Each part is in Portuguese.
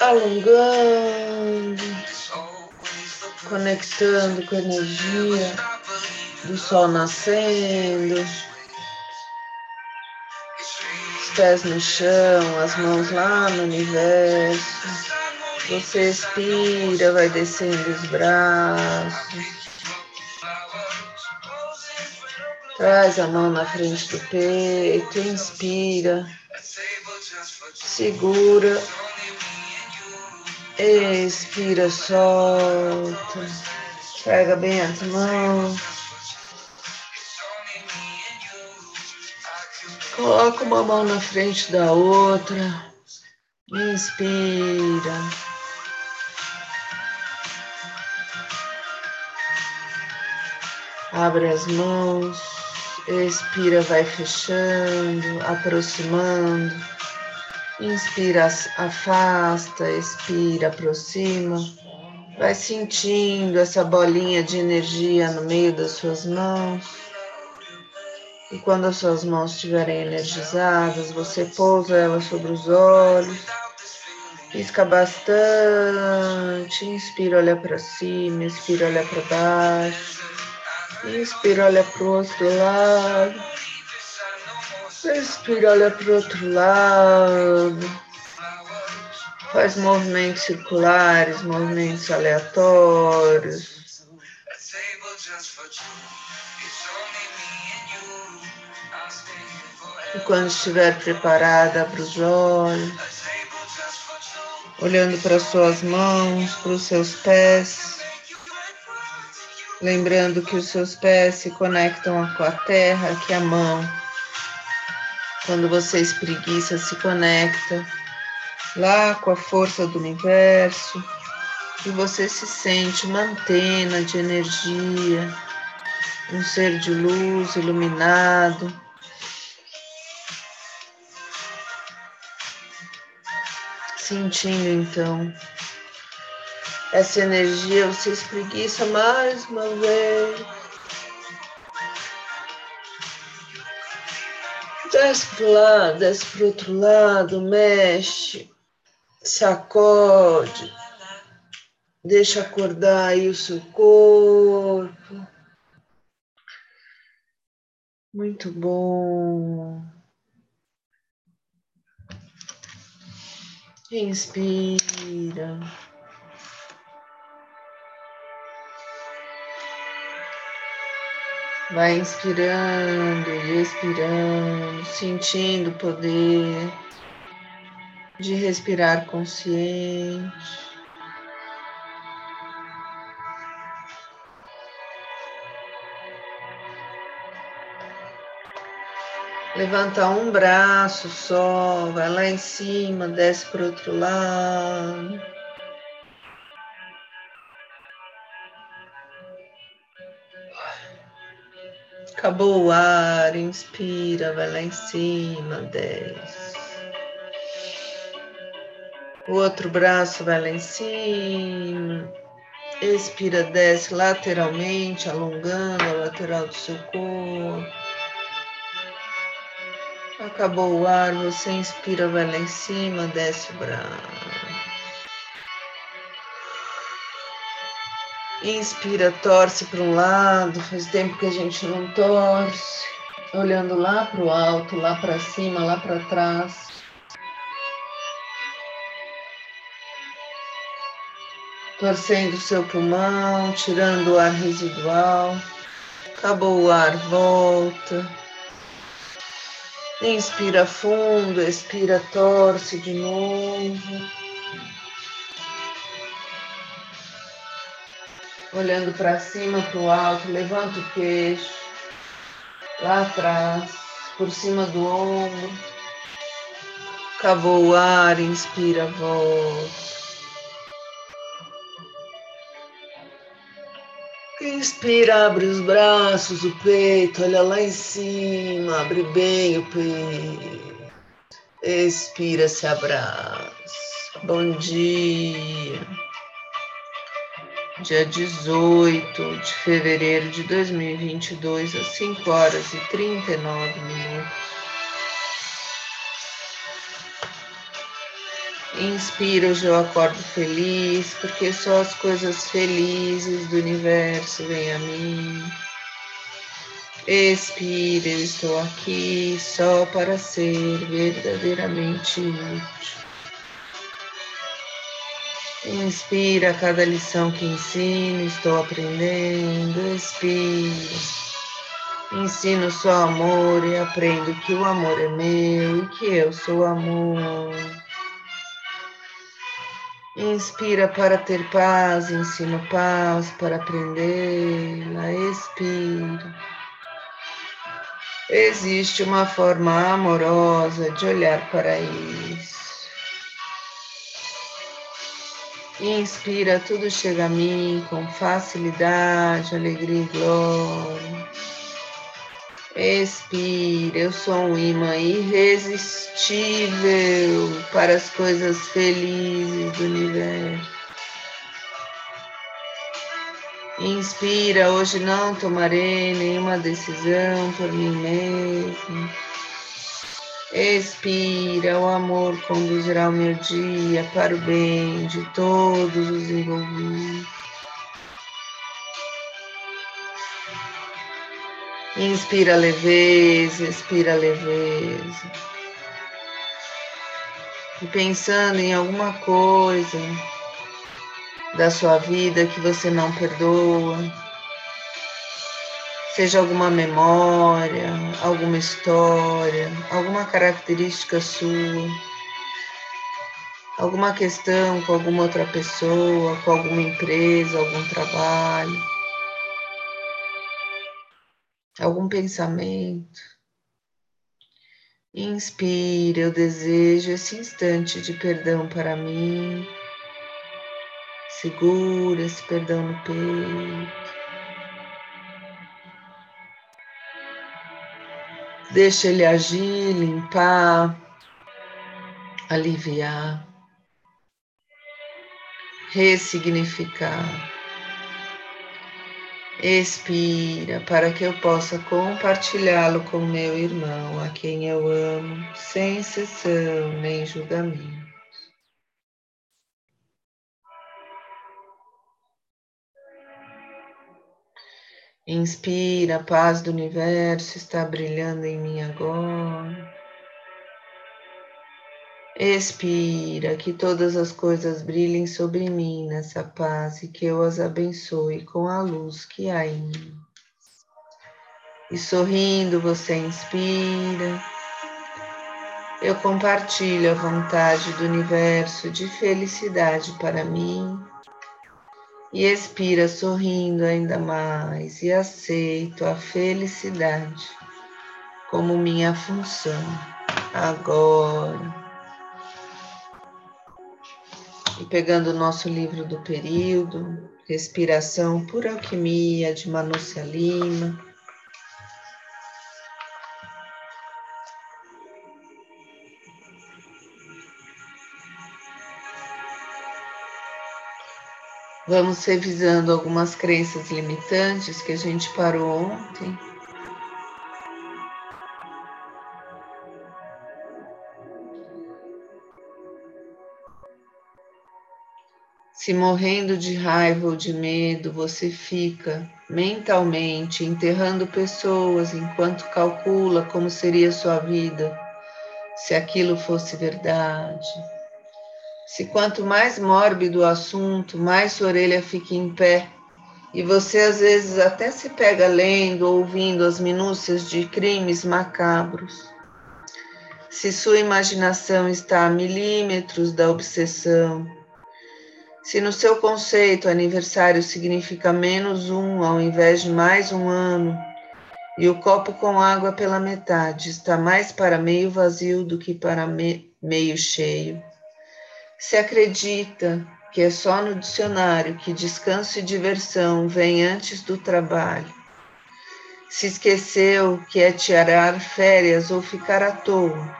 Alongando, conectando com a energia do sol nascendo, os pés no chão, as mãos lá no universo. Você expira, vai descendo os braços. Traz a mão na frente do peito, inspira, segura Expira, solta. Pega bem as mãos. Coloca uma mão na frente da outra. Inspira. Abre as mãos. Expira, vai fechando, aproximando. Inspira, afasta, expira, aproxima. Vai sentindo essa bolinha de energia no meio das suas mãos. E quando as suas mãos estiverem energizadas, você pousa elas sobre os olhos. Pisca bastante. Inspira, olha para cima. Expira, olha para baixo. Inspira, olha para o outro lado. Respira, olha para o outro lado. Faz movimentos circulares, movimentos aleatórios. E quando estiver preparada, abra os olhos, olhando para suas mãos, para os seus pés, lembrando que os seus pés se conectam com a terra, que é a mão. Quando você espreguiça, se conecta lá com a força do universo e você se sente uma antena de energia, um ser de luz iluminado. Sentindo então essa energia, você espreguiça mais uma vez. Desce para lado, desce para outro lado, mexe, sacode, deixa acordar aí o seu corpo. Muito bom. Inspira. Vai inspirando e expirando, sentindo o poder de respirar consciente. Levanta um braço só, vai lá em cima, desce para o outro lado. Acabou o ar, inspira, vai lá em cima, desce. O outro braço vai lá em cima. Expira, desce lateralmente, alongando a lateral do seu corpo. Acabou o ar, você inspira, vai lá em cima, desce o braço. Inspira, torce para um lado, faz tempo que a gente não torce. Olhando lá para o alto, lá para cima, lá para trás. Torcendo o seu pulmão, tirando o ar residual. Acabou o ar, volta. Inspira fundo, expira, torce de novo. Olhando para cima, para o alto, levanta o queixo, lá atrás. por cima do ombro. Cavou o ar, inspira, volta. Inspira, abre os braços, o peito, olha lá em cima, abre bem o peito. Expira, se abraça. Bom dia. Dia 18 de fevereiro de 2022, às 5 horas e 39 minutos. Inspira, eu acordo feliz, porque só as coisas felizes do universo vêm a mim. Expira, eu estou aqui só para ser verdadeiramente útil. Inspira cada lição que ensino, estou aprendendo. Expira. Ensino só amor e aprendo que o amor é meu e que eu sou amor. Inspira para ter paz, ensino paz para aprendê-la. Expira. Existe uma forma amorosa de olhar para isso. Inspira, tudo chega a mim com facilidade, alegria e glória. Expira, eu sou um imã irresistível para as coisas felizes do universo. Inspira, hoje não tomarei nenhuma decisão por mim mesmo. Expira, o amor conduzirá o meu dia para o bem de todos os envolvidos. Inspira leveza, expira leveza. E pensando em alguma coisa da sua vida que você não perdoa, seja alguma memória, alguma história, alguma característica sua, alguma questão com alguma outra pessoa, com alguma empresa, algum trabalho algum pensamento. Inspire, eu desejo esse instante de perdão para mim. Segura esse perdão no peito. Deixa ele agir, limpar, aliviar, ressignificar. Expira para que eu possa compartilhá-lo com meu irmão, a quem eu amo, sem exceção nem julgamento. Inspira, a paz do universo está brilhando em mim agora. Expira, que todas as coisas brilhem sobre mim nessa paz e que eu as abençoe com a luz que há em mim. E sorrindo, você inspira. Eu compartilho a vontade do universo de felicidade para mim. E expira sorrindo ainda mais e aceito a felicidade como minha função agora e pegando o nosso livro do período, Respiração por Alquimia, de Manúcia Lima. Vamos revisando algumas crenças limitantes que a gente parou ontem. Se morrendo de raiva ou de medo, você fica mentalmente enterrando pessoas enquanto calcula como seria sua vida se aquilo fosse verdade. Se quanto mais mórbido o assunto, mais sua orelha fica em pé e você às vezes até se pega lendo ou ouvindo as minúcias de crimes macabros. Se sua imaginação está a milímetros da obsessão, se no seu conceito aniversário significa menos um ao invés de mais um ano, e o copo com água pela metade está mais para meio vazio do que para me meio cheio. Se acredita que é só no dicionário que descanso e diversão vêm antes do trabalho. Se esqueceu que é tirar férias ou ficar à toa.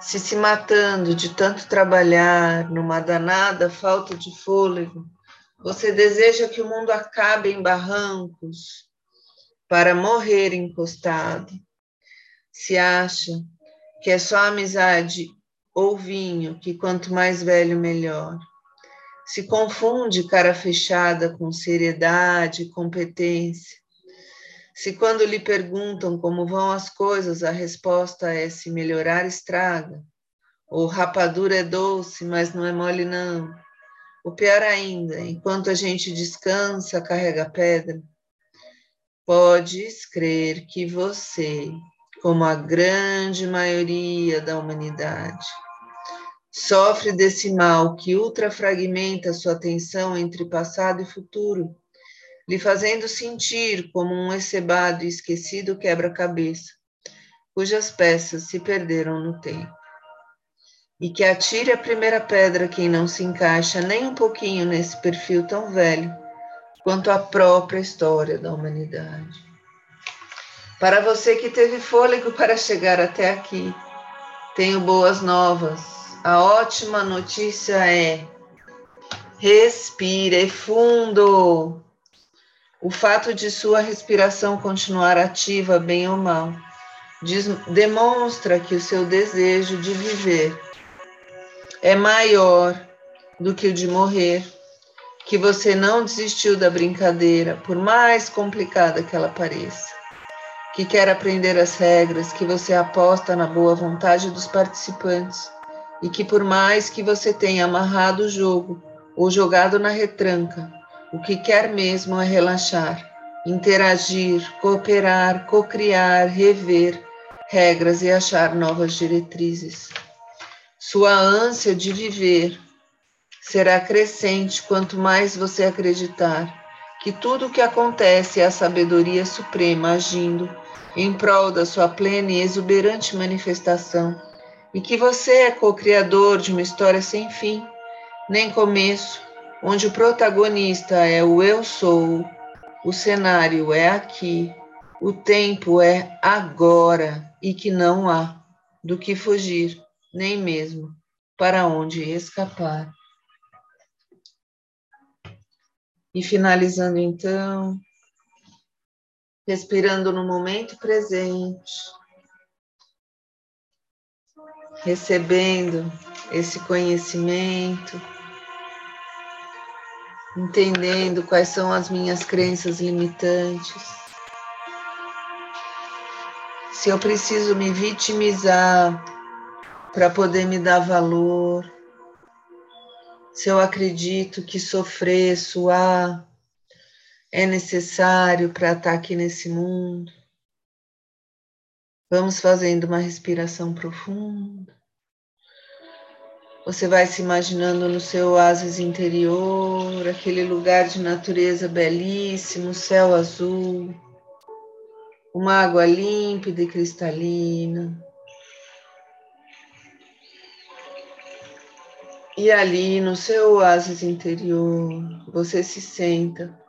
Se se matando de tanto trabalhar, numa danada falta de fôlego, você deseja que o mundo acabe em barrancos para morrer encostado. Se acha que é só amizade ou vinho, que quanto mais velho, melhor. Se confunde cara fechada com seriedade e competência. Se quando lhe perguntam como vão as coisas, a resposta é se melhorar estraga, ou rapadura é doce, mas não é mole não. O pior ainda, enquanto a gente descansa, carrega pedra. Podes crer que você, como a grande maioria da humanidade, sofre desse mal que ultrafragmenta sua atenção entre passado e futuro, lhe fazendo sentir como um excebado e esquecido quebra-cabeça, cujas peças se perderam no tempo. E que atire a primeira pedra quem não se encaixa nem um pouquinho nesse perfil tão velho quanto a própria história da humanidade. Para você que teve fôlego para chegar até aqui, tenho boas novas. A ótima notícia é: respire fundo. O fato de sua respiração continuar ativa, bem ou mal, demonstra que o seu desejo de viver é maior do que o de morrer, que você não desistiu da brincadeira, por mais complicada que ela pareça que quer aprender as regras, que você aposta na boa vontade dos participantes e que, por mais que você tenha amarrado o jogo ou jogado na retranca, o que quer mesmo é relaxar, interagir, cooperar, cocriar, rever regras e achar novas diretrizes. Sua ânsia de viver será crescente quanto mais você acreditar que tudo o que acontece é a sabedoria suprema agindo em prol da sua plena e exuberante manifestação, e que você é co-criador de uma história sem fim, nem começo, onde o protagonista é o eu sou, o cenário é aqui, o tempo é agora e que não há do que fugir, nem mesmo para onde escapar. E finalizando então, respirando no momento presente, recebendo esse conhecimento, entendendo quais são as minhas crenças limitantes. Se eu preciso me vitimizar para poder me dar valor, se eu acredito que sofrer, suar é necessário para estar aqui nesse mundo. Vamos fazendo uma respiração profunda. Você vai se imaginando no seu oásis interior, aquele lugar de natureza belíssimo, céu azul, uma água límpida e cristalina. E ali no seu oásis interior, você se senta.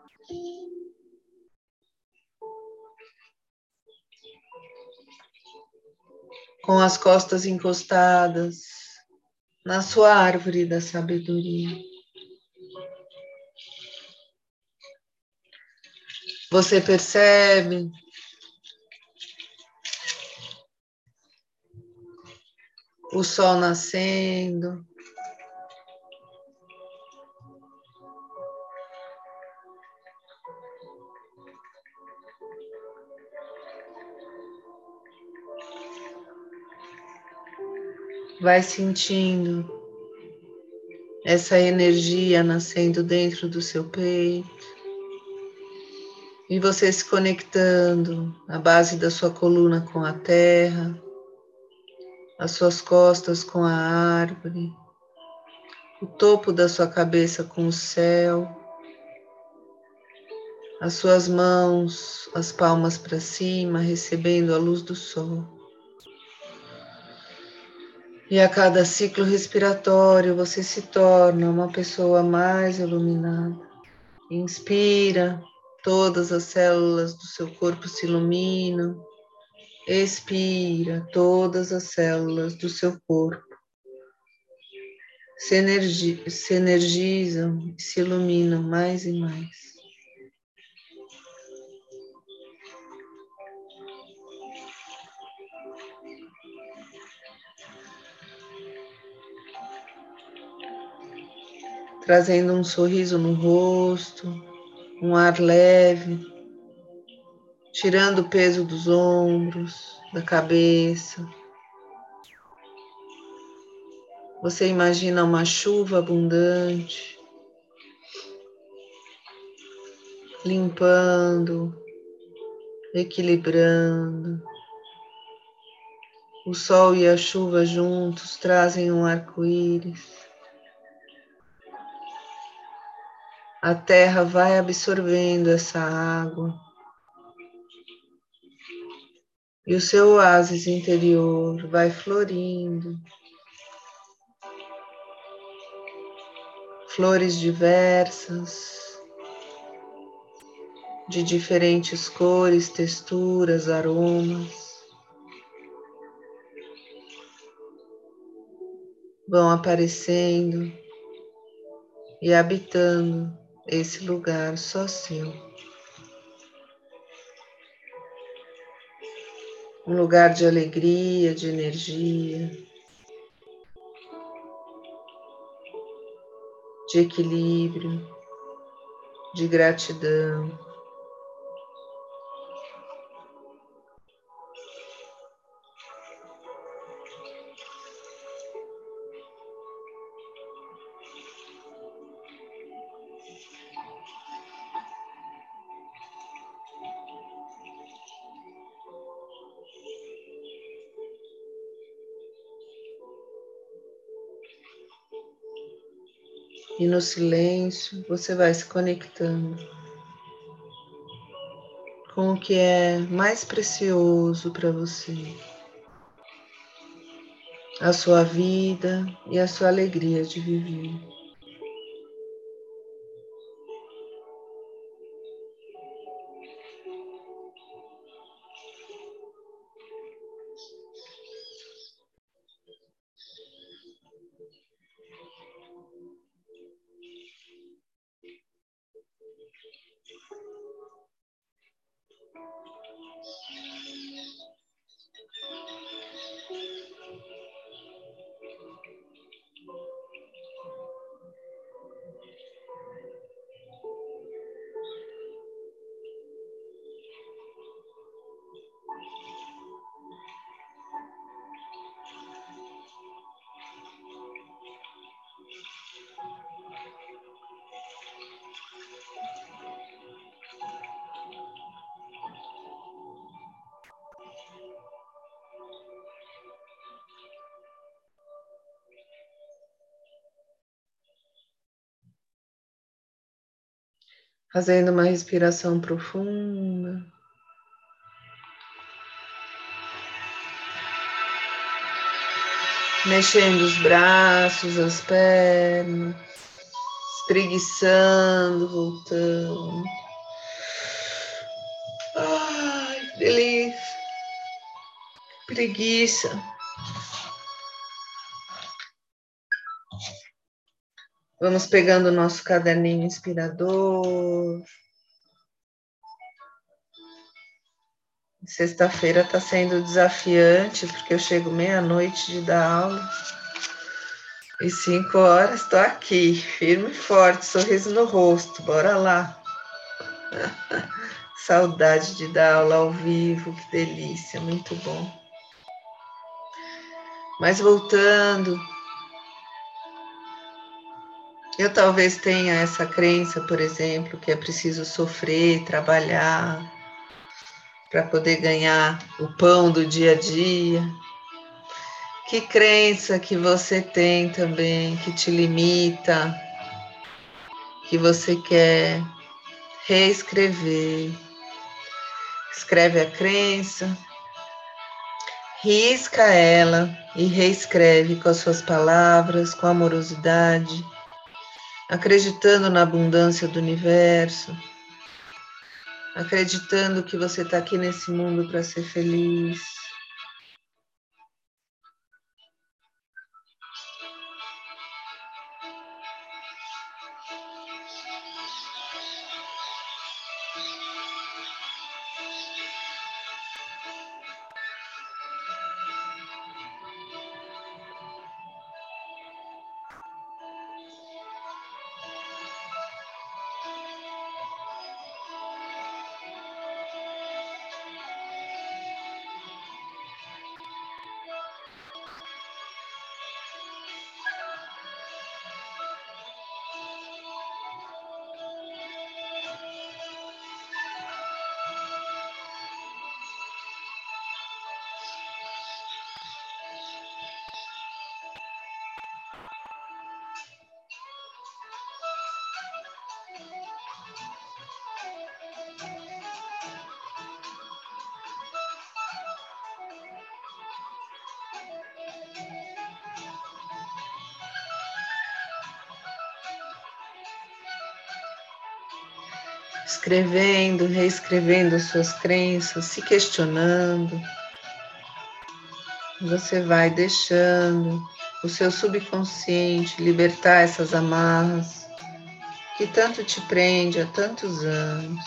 Com as costas encostadas na sua árvore da sabedoria. Você percebe o sol nascendo, vai sentindo essa energia nascendo dentro do seu peito e você se conectando a base da sua coluna com a terra, as suas costas com a árvore, o topo da sua cabeça com o céu, as suas mãos, as palmas para cima, recebendo a luz do sol. E a cada ciclo respiratório você se torna uma pessoa mais iluminada. Inspira, todas as células do seu corpo se iluminam. Expira, todas as células do seu corpo se, energi se energizam se iluminam mais e mais. Trazendo um sorriso no rosto, um ar leve, tirando o peso dos ombros, da cabeça. Você imagina uma chuva abundante, limpando, equilibrando. O sol e a chuva juntos trazem um arco-íris. A terra vai absorvendo essa água. E o seu oásis interior vai florindo. Flores diversas, de diferentes cores, texturas, aromas. Vão aparecendo e habitando esse lugar só seu. Um lugar de alegria, de energia, de equilíbrio, de gratidão. No silêncio você vai se conectando com o que é mais precioso para você. A sua vida e a sua alegria de viver. Fazendo uma respiração profunda. Mexendo os braços, as pernas, espreguiçando, voltando. Ai, que delícia. Preguiça. Vamos pegando o nosso caderninho inspirador. Sexta-feira está sendo desafiante, porque eu chego meia-noite de dar aula. E cinco horas estou aqui, firme e forte, sorriso no rosto. Bora lá. Saudade de dar aula ao vivo, que delícia, muito bom. Mas voltando, eu talvez tenha essa crença, por exemplo, que é preciso sofrer, trabalhar para poder ganhar o pão do dia a dia. Que crença que você tem também que te limita, que você quer reescrever. Escreve a crença, risca ela e reescreve com as suas palavras, com amorosidade, acreditando na abundância do universo, acreditando que você está aqui nesse mundo para ser feliz. Escrevendo, reescrevendo suas crenças, se questionando. Você vai deixando o seu subconsciente libertar essas amarras que tanto te prende há tantos anos.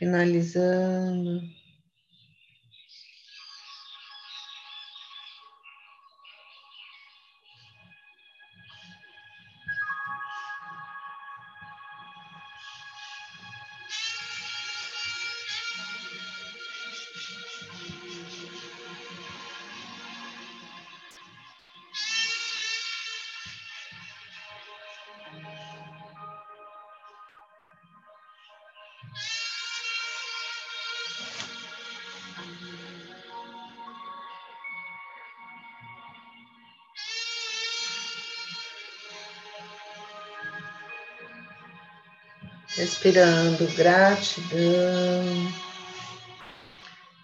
Finalizando. Respirando gratidão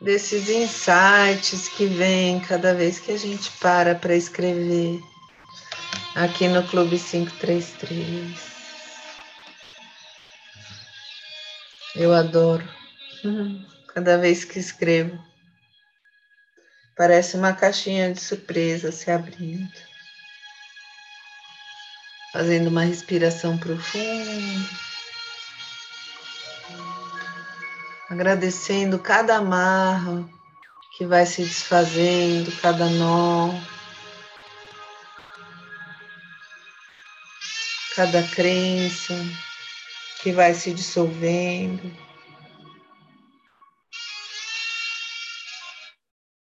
desses insights que vêm cada vez que a gente para para escrever aqui no Clube 533. Eu adoro cada vez que escrevo. Parece uma caixinha de surpresa se abrindo. Fazendo uma respiração profunda. Agradecendo cada amarra que vai se desfazendo, cada nó, cada crença que vai se dissolvendo.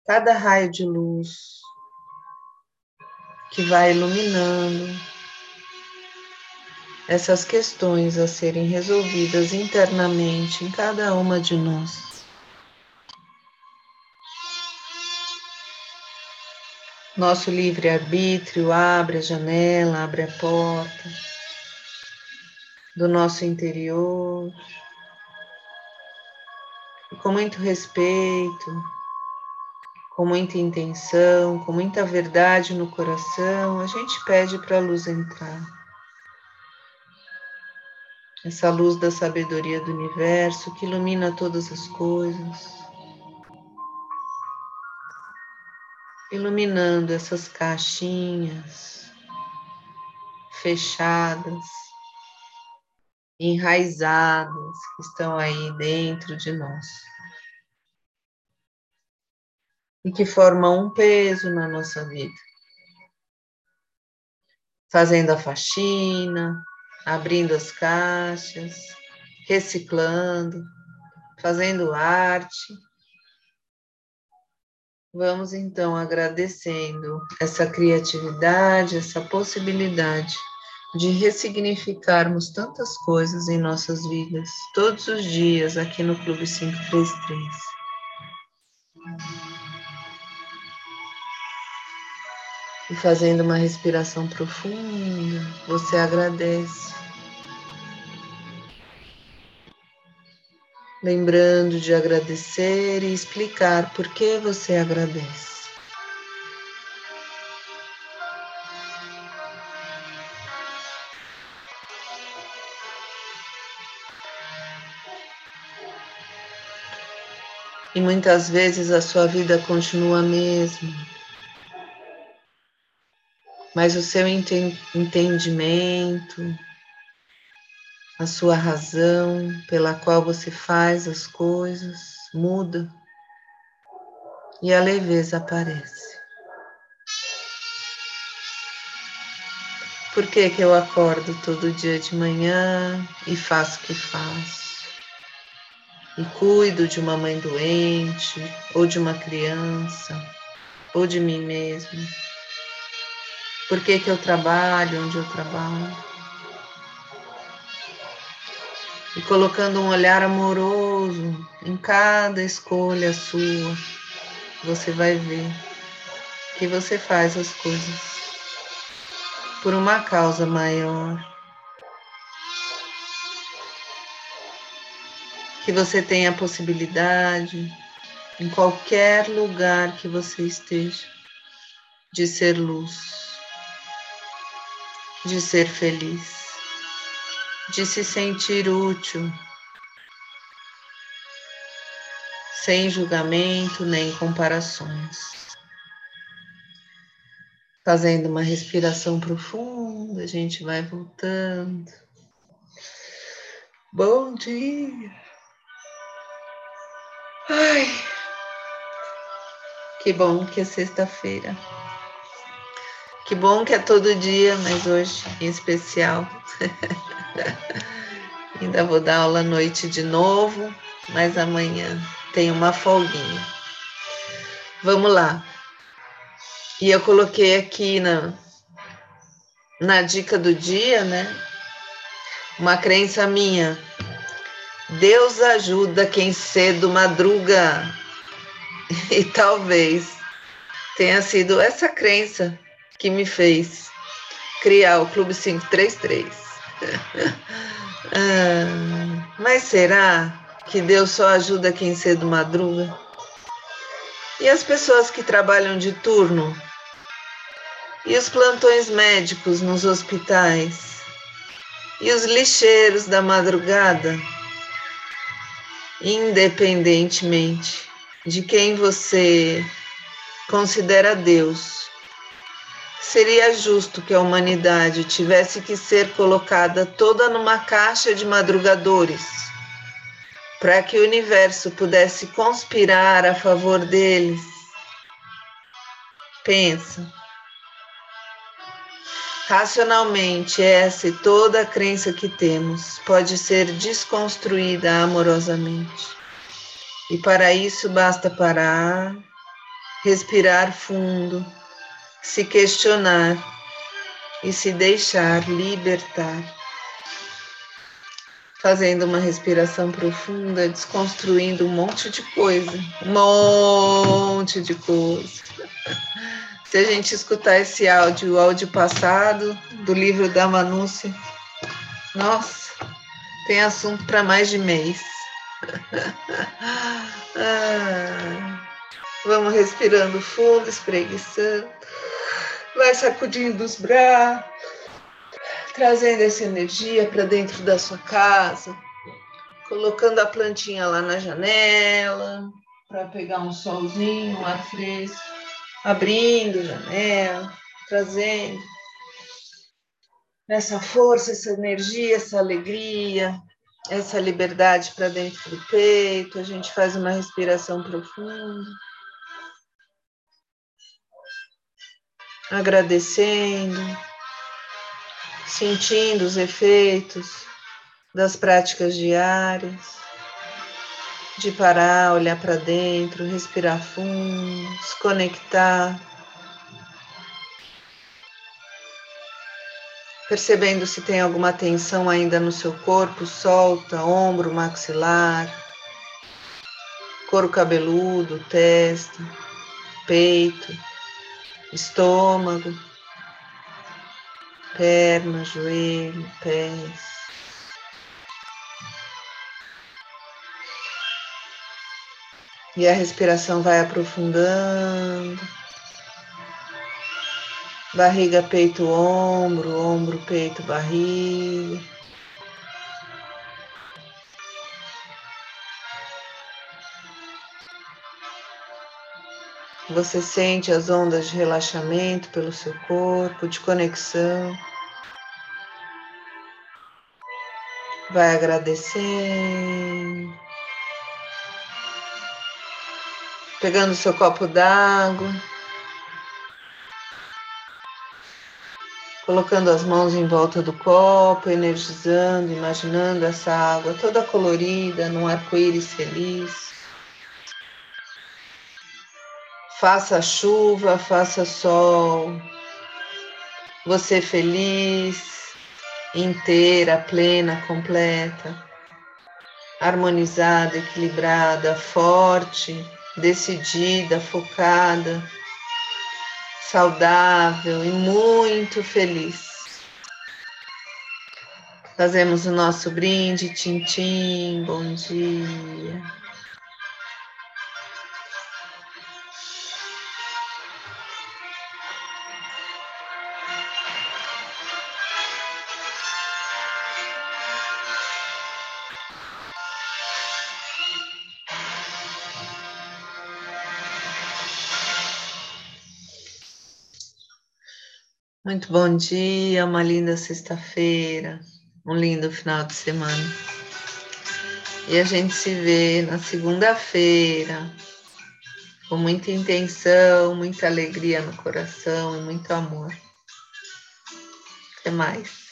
Cada raio de luz que vai iluminando essas questões a serem resolvidas internamente em cada uma de nós. Nosso livre-arbítrio abre a janela, abre a porta do nosso interior. E com muito respeito, com muita intenção, com muita verdade no coração, a gente pede para a luz entrar. Essa luz da sabedoria do universo que ilumina todas as coisas. iluminando essas caixinhas fechadas, enraizadas que estão aí dentro de nós e que formam um peso na nossa vida. Fazendo a faxina, abrindo as caixas, reciclando, fazendo arte Vamos então agradecendo essa criatividade, essa possibilidade de ressignificarmos tantas coisas em nossas vidas, todos os dias aqui no Clube 533. E fazendo uma respiração profunda, você agradece. Lembrando de agradecer e explicar por que você agradece. E muitas vezes a sua vida continua a mesma, mas o seu entendimento, a sua razão pela qual você faz as coisas muda e a leveza aparece. Por que, que eu acordo todo dia de manhã e faço o que faço? E cuido de uma mãe doente, ou de uma criança, ou de mim mesmo? Por que, que eu trabalho onde eu trabalho? E colocando um olhar amoroso em cada escolha sua, você vai ver que você faz as coisas por uma causa maior. Que você tenha a possibilidade, em qualquer lugar que você esteja, de ser luz, de ser feliz de se sentir útil, sem julgamento nem comparações. Fazendo uma respiração profunda, a gente vai voltando. Bom dia. Ai, que bom que é sexta-feira. Que bom que é todo dia, mas hoje em especial. Ainda vou dar aula à noite de novo, mas amanhã tem uma folguinha. Vamos lá. E eu coloquei aqui na, na dica do dia, né? Uma crença minha. Deus ajuda quem cedo madruga. E talvez tenha sido essa crença que me fez criar o Clube 533. Ah, mas será que Deus só ajuda quem cedo madruga? E as pessoas que trabalham de turno? E os plantões médicos nos hospitais? E os lixeiros da madrugada? Independentemente de quem você considera Deus, Seria justo que a humanidade tivesse que ser colocada toda numa caixa de madrugadores, para que o universo pudesse conspirar a favor deles. Pensa. Racionalmente, essa e toda a crença que temos pode ser desconstruída amorosamente. E para isso basta parar, respirar fundo, se questionar e se deixar libertar. Fazendo uma respiração profunda, desconstruindo um monte de coisa, um monte de coisa. Se a gente escutar esse áudio, o áudio passado do livro da Manúcia, nossa, tem assunto para mais de mês. ah, vamos respirando fundo, espreguiçando, vai sacudindo os braços, trazendo essa energia para dentro da sua casa, colocando a plantinha lá na janela para pegar um solzinho, um ar fresco abrindo janela, trazendo essa força, essa energia, essa alegria, essa liberdade para dentro do peito. A gente faz uma respiração profunda. Agradecendo, sentindo os efeitos das práticas diárias de parar, olhar para dentro, respirar fundo, se conectar. Percebendo se tem alguma tensão ainda no seu corpo, solta, ombro, maxilar, couro cabeludo, testa, peito, estômago, perna, joelho, pés. E a respiração vai aprofundando. Barriga, peito, ombro, ombro, peito, barriga. Você sente as ondas de relaxamento pelo seu corpo, de conexão. Vai agradecendo. pegando seu copo d'água, colocando as mãos em volta do copo, energizando, imaginando essa água toda colorida num arco-íris feliz. Faça chuva, faça sol. Você feliz, inteira, plena, completa, harmonizada, equilibrada, forte decidida, focada, saudável e muito feliz. Fazemos o nosso brinde, tintim, bom dia. Muito bom dia, uma linda sexta-feira, um lindo final de semana. E a gente se vê na segunda-feira, com muita intenção, muita alegria no coração e muito amor. Até mais.